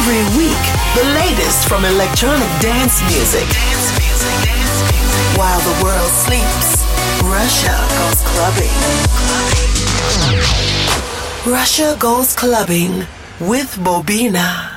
Every week, the latest from electronic dance music. While the world sleeps, Russia goes clubbing. Russia goes clubbing with Bobina.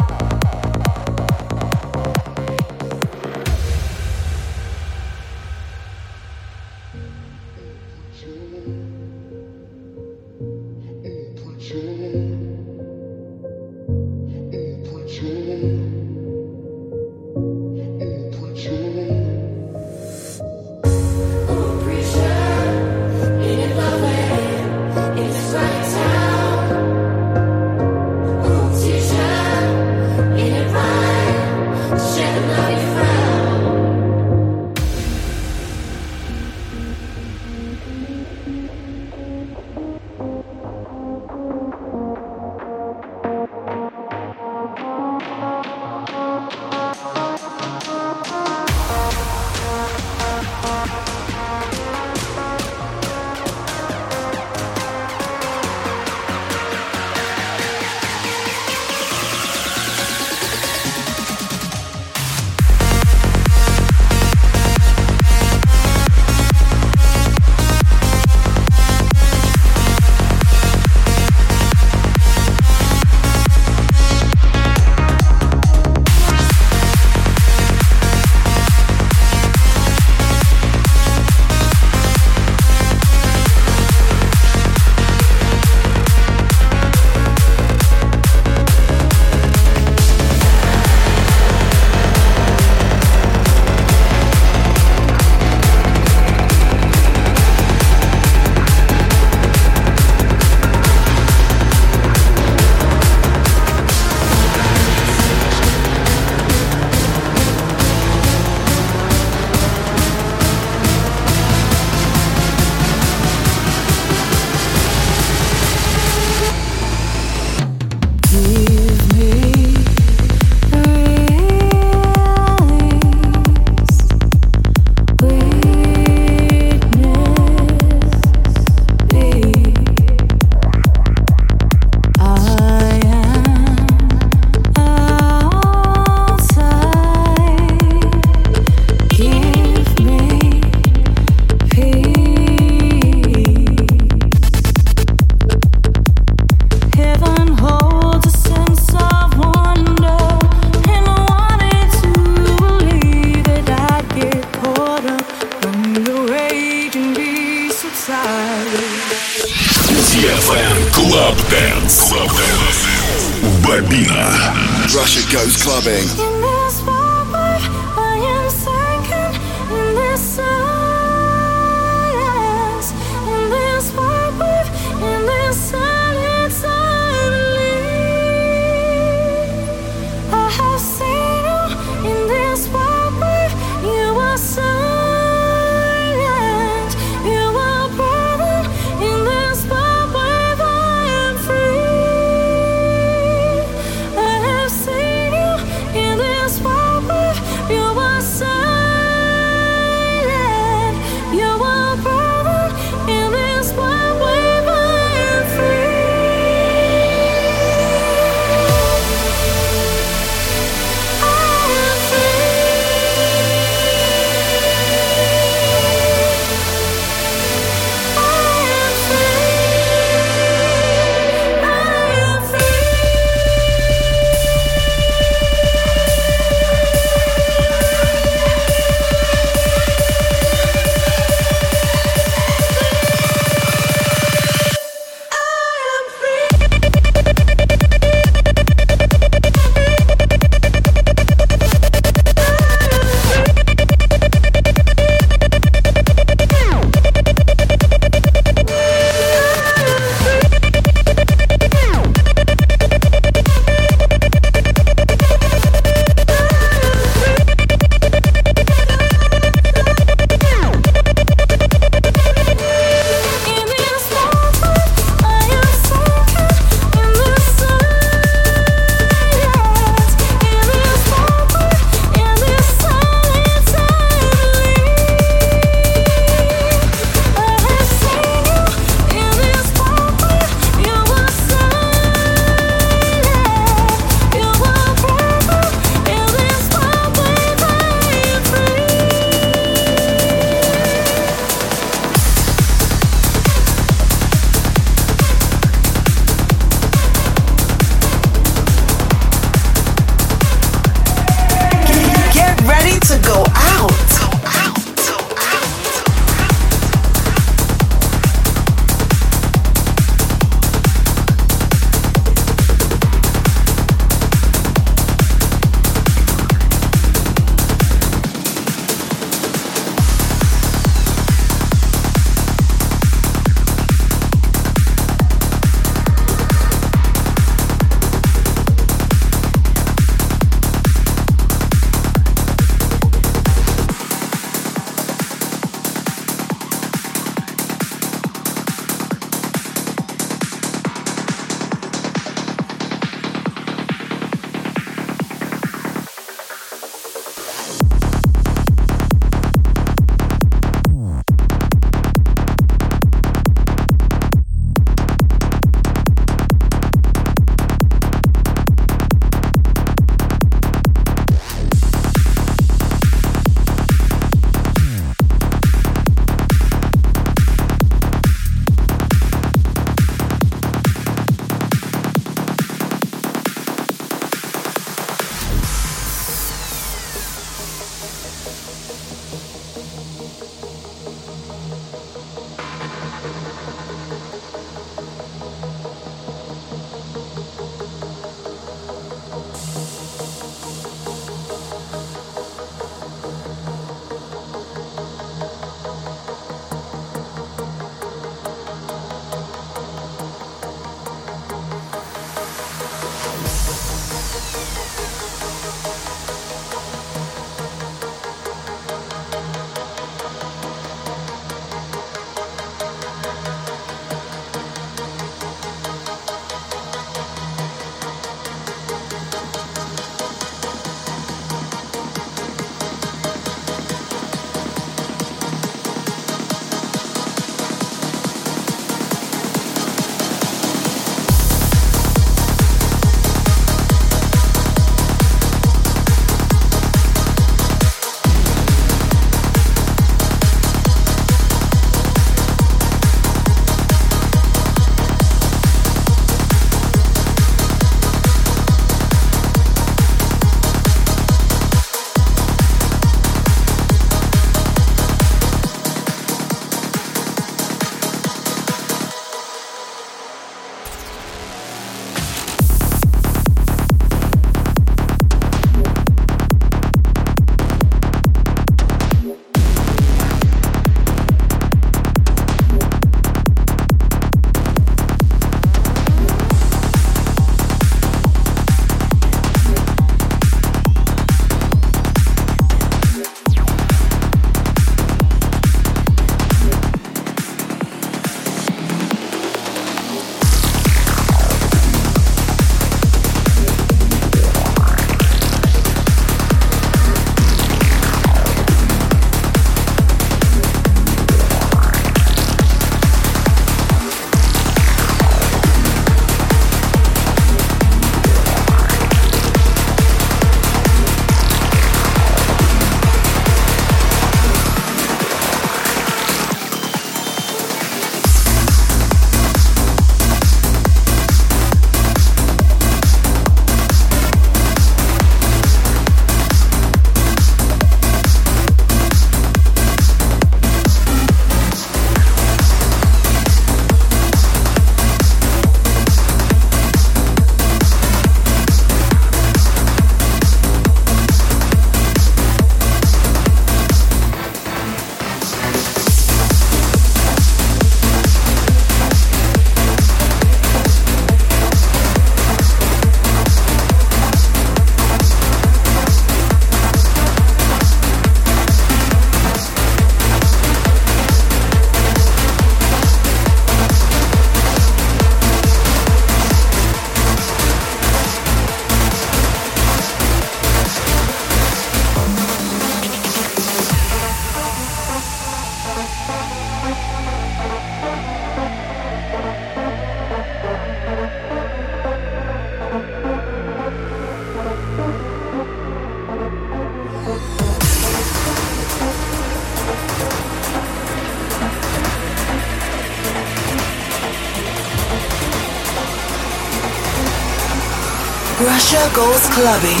Goes Clubbing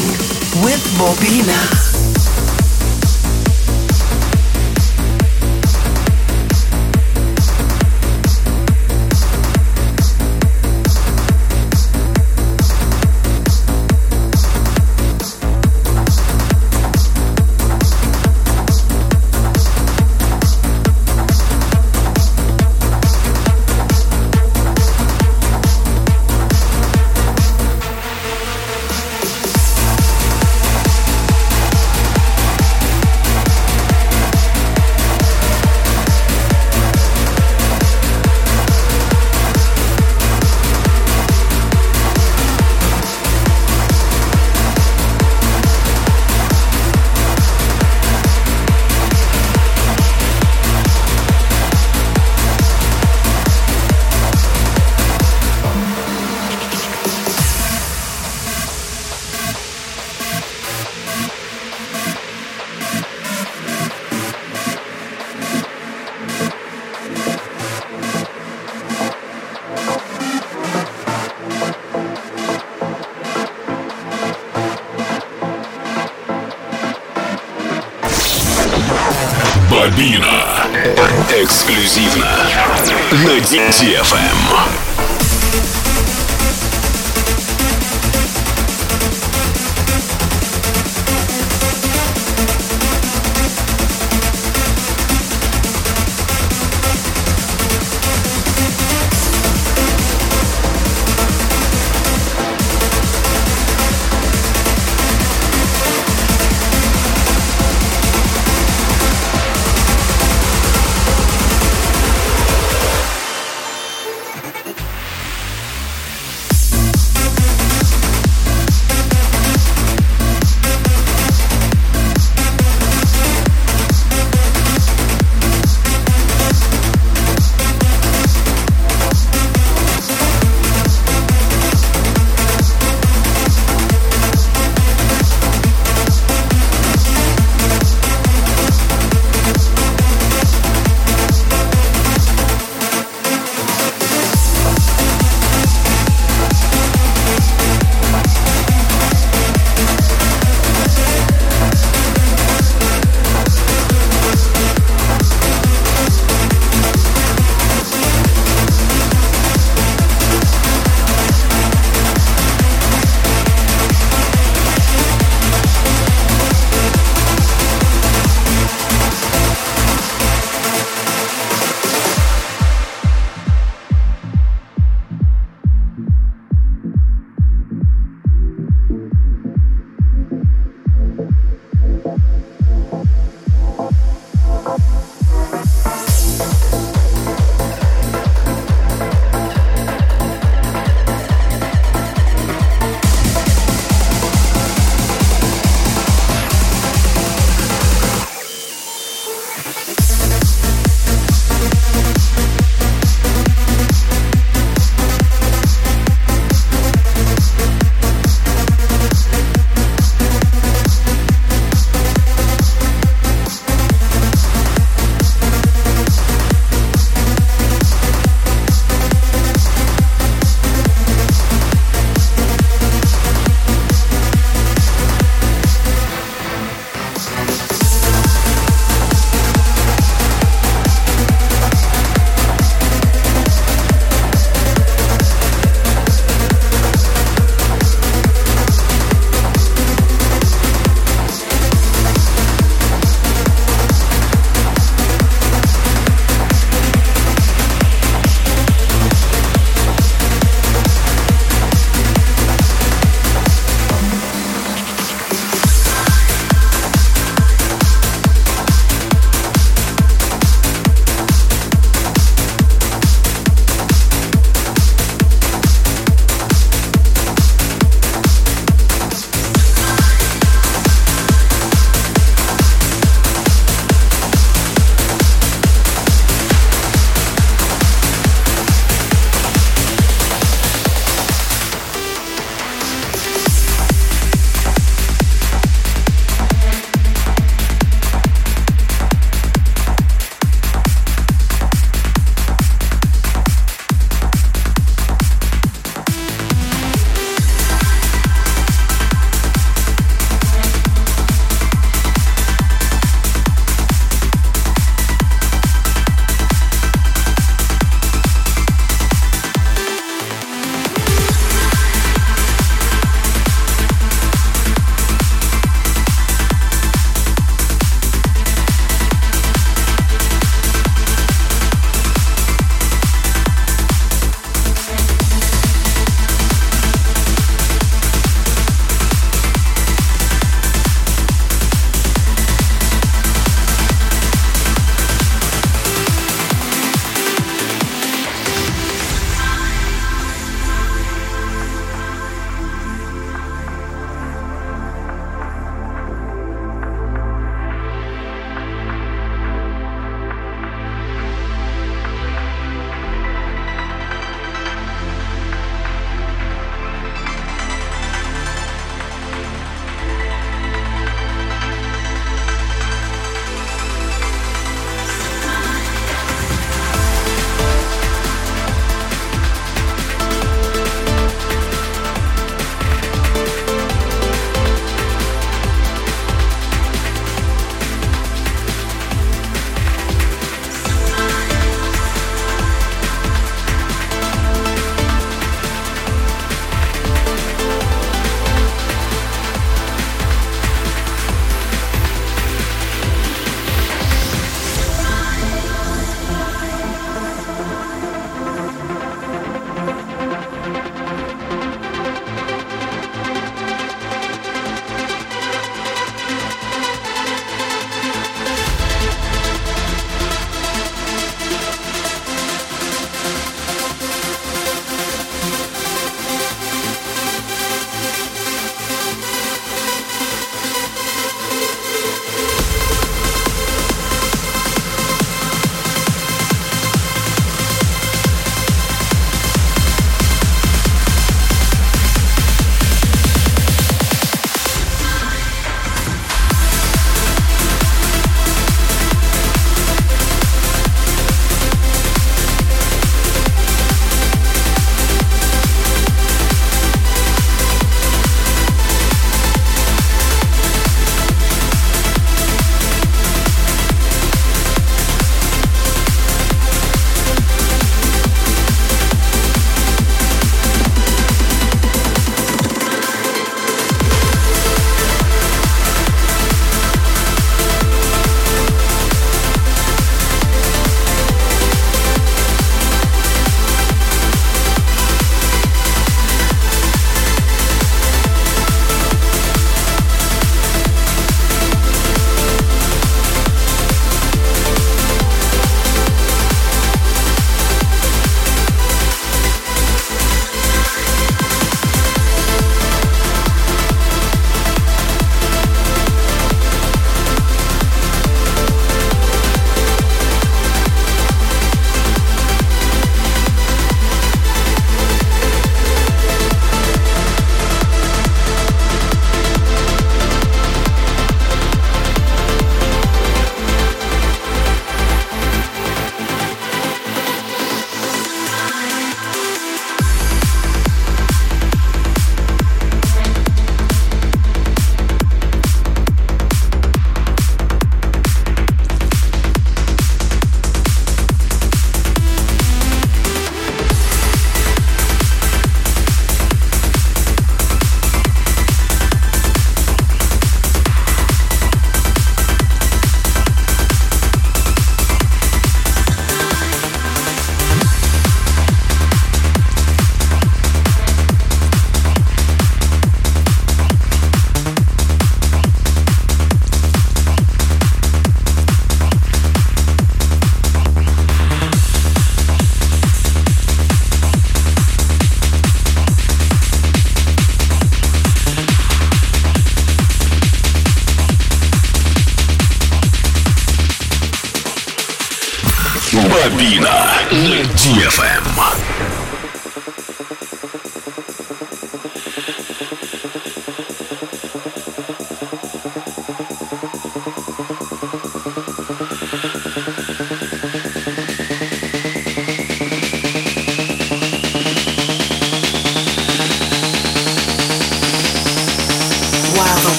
with Bobina. На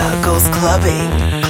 Circles Clubbing.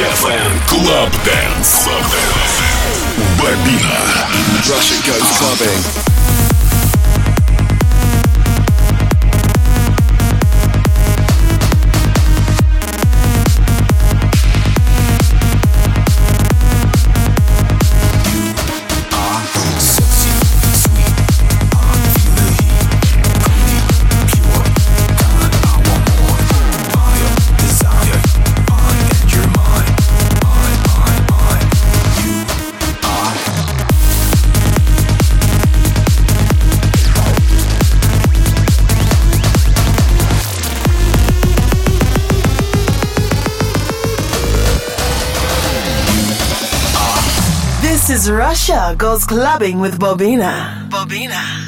DFM Club Dance. Club Dance. Russia goes clubbing. Russia Goes Clubbing with Bobina. Bobina,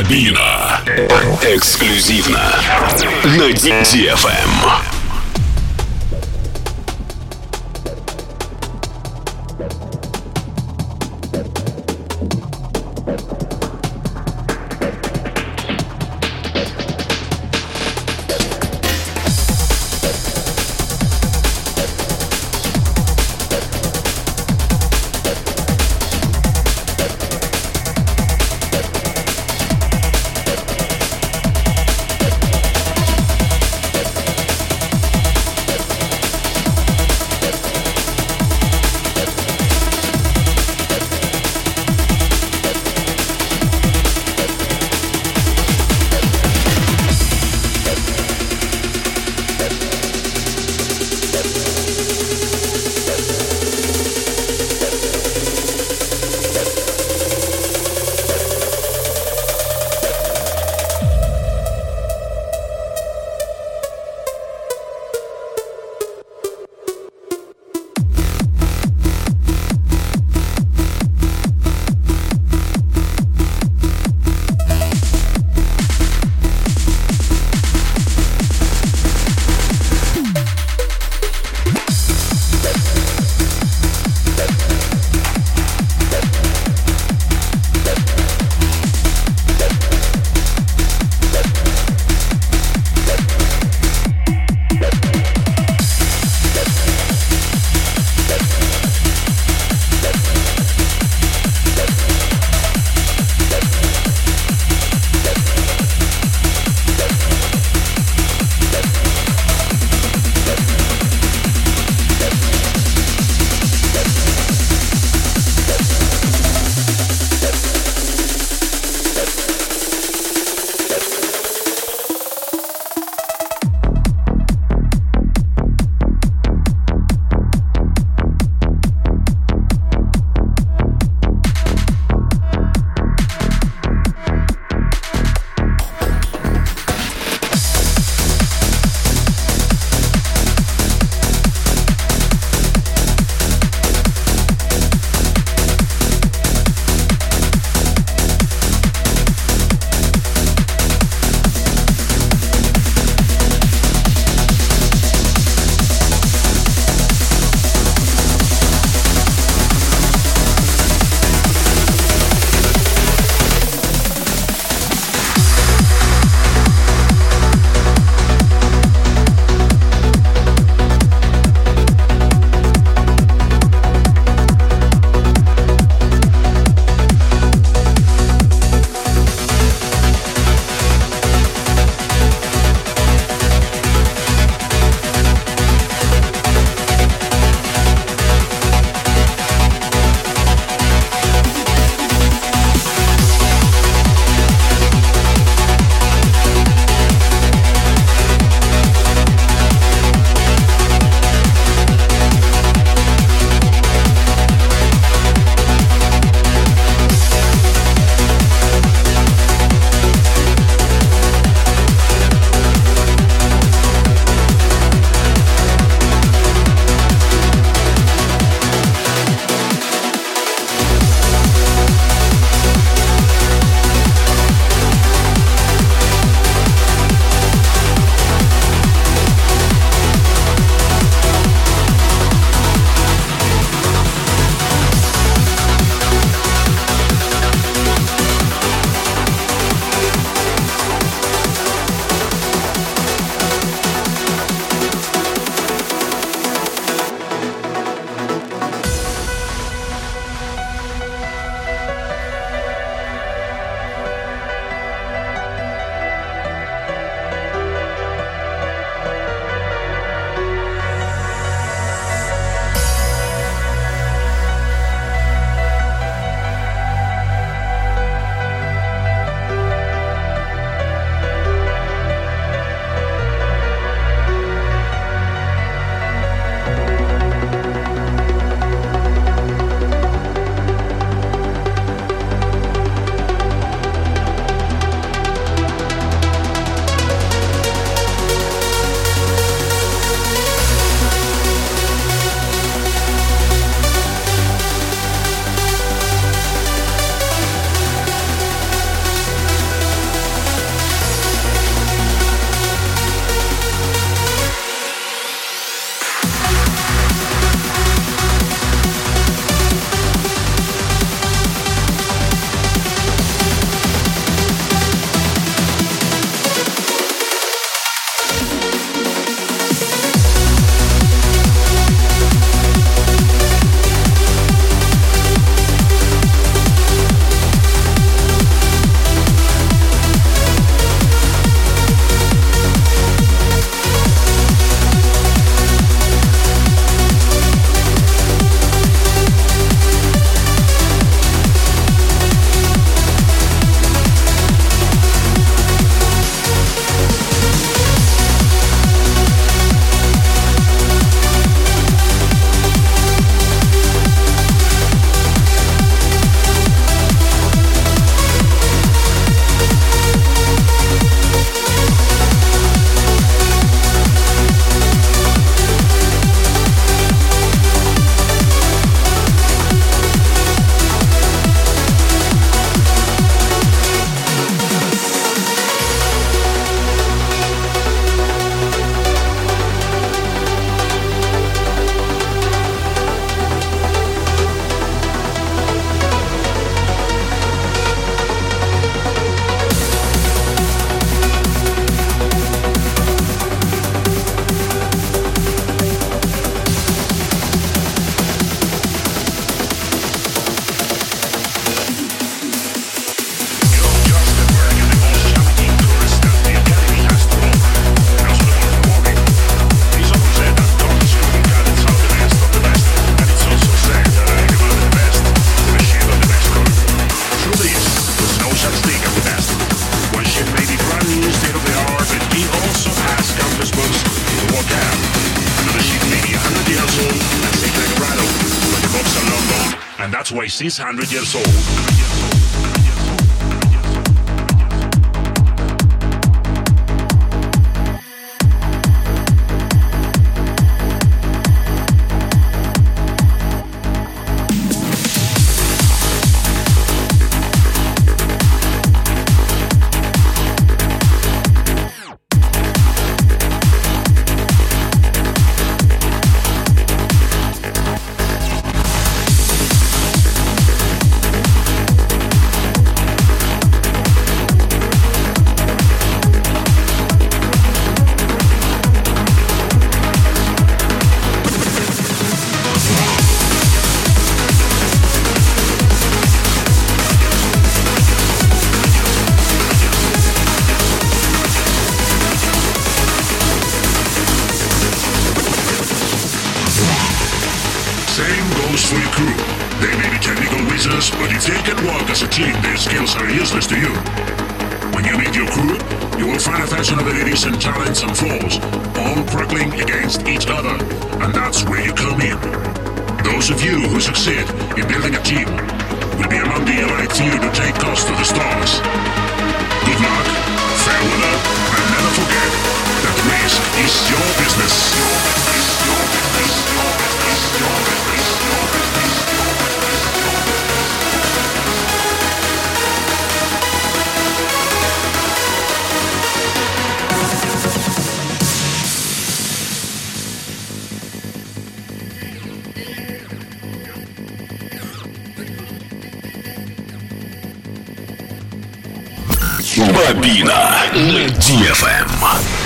Бабина. Эксклюзивно на DTFM. and that's why she's 100 years old. FM.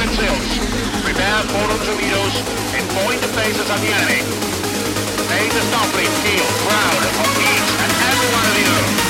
and sails. Prepare for los unidos and point the phases of the enemy. Make the Starfleet feel proud of each and every one of you.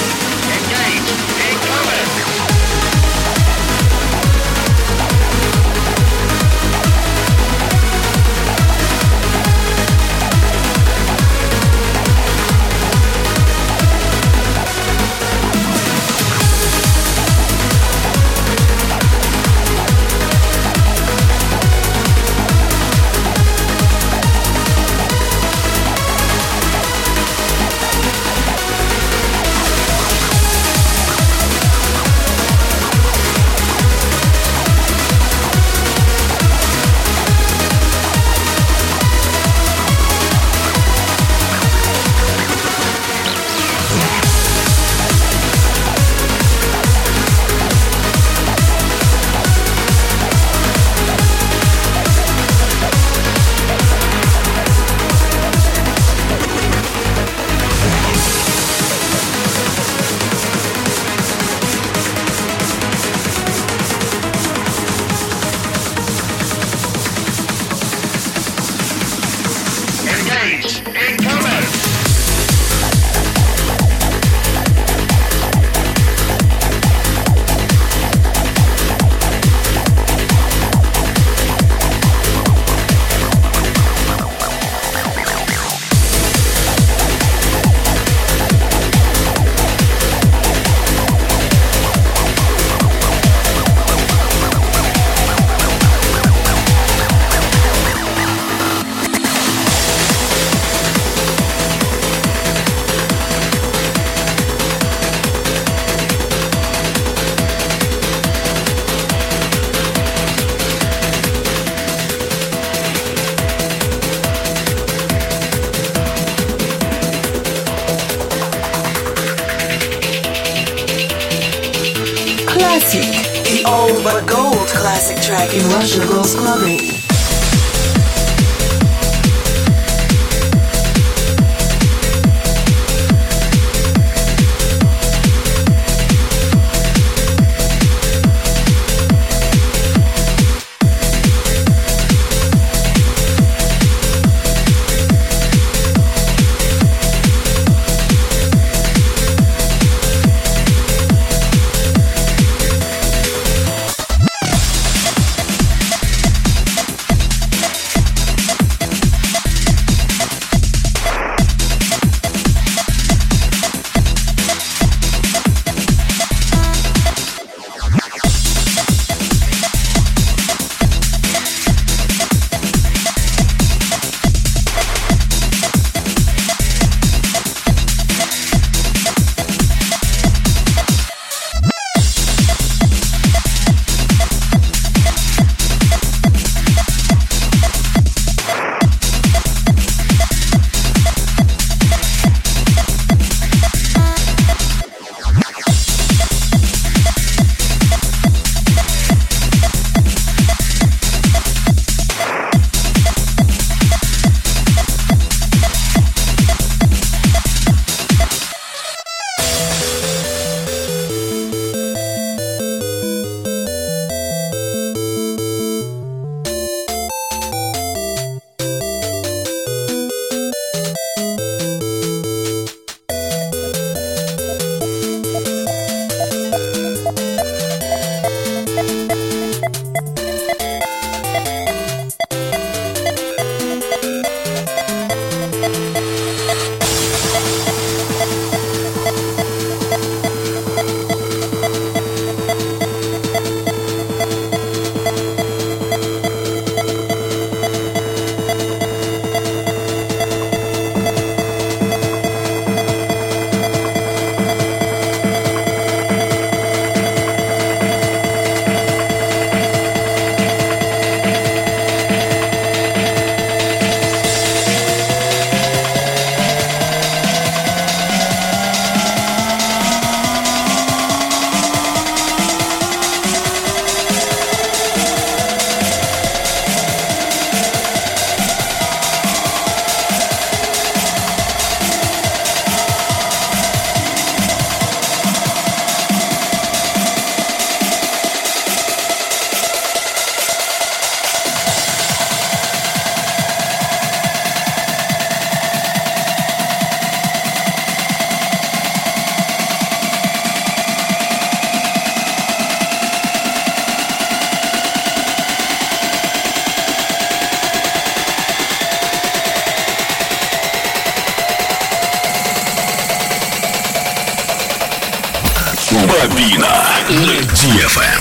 на DFM.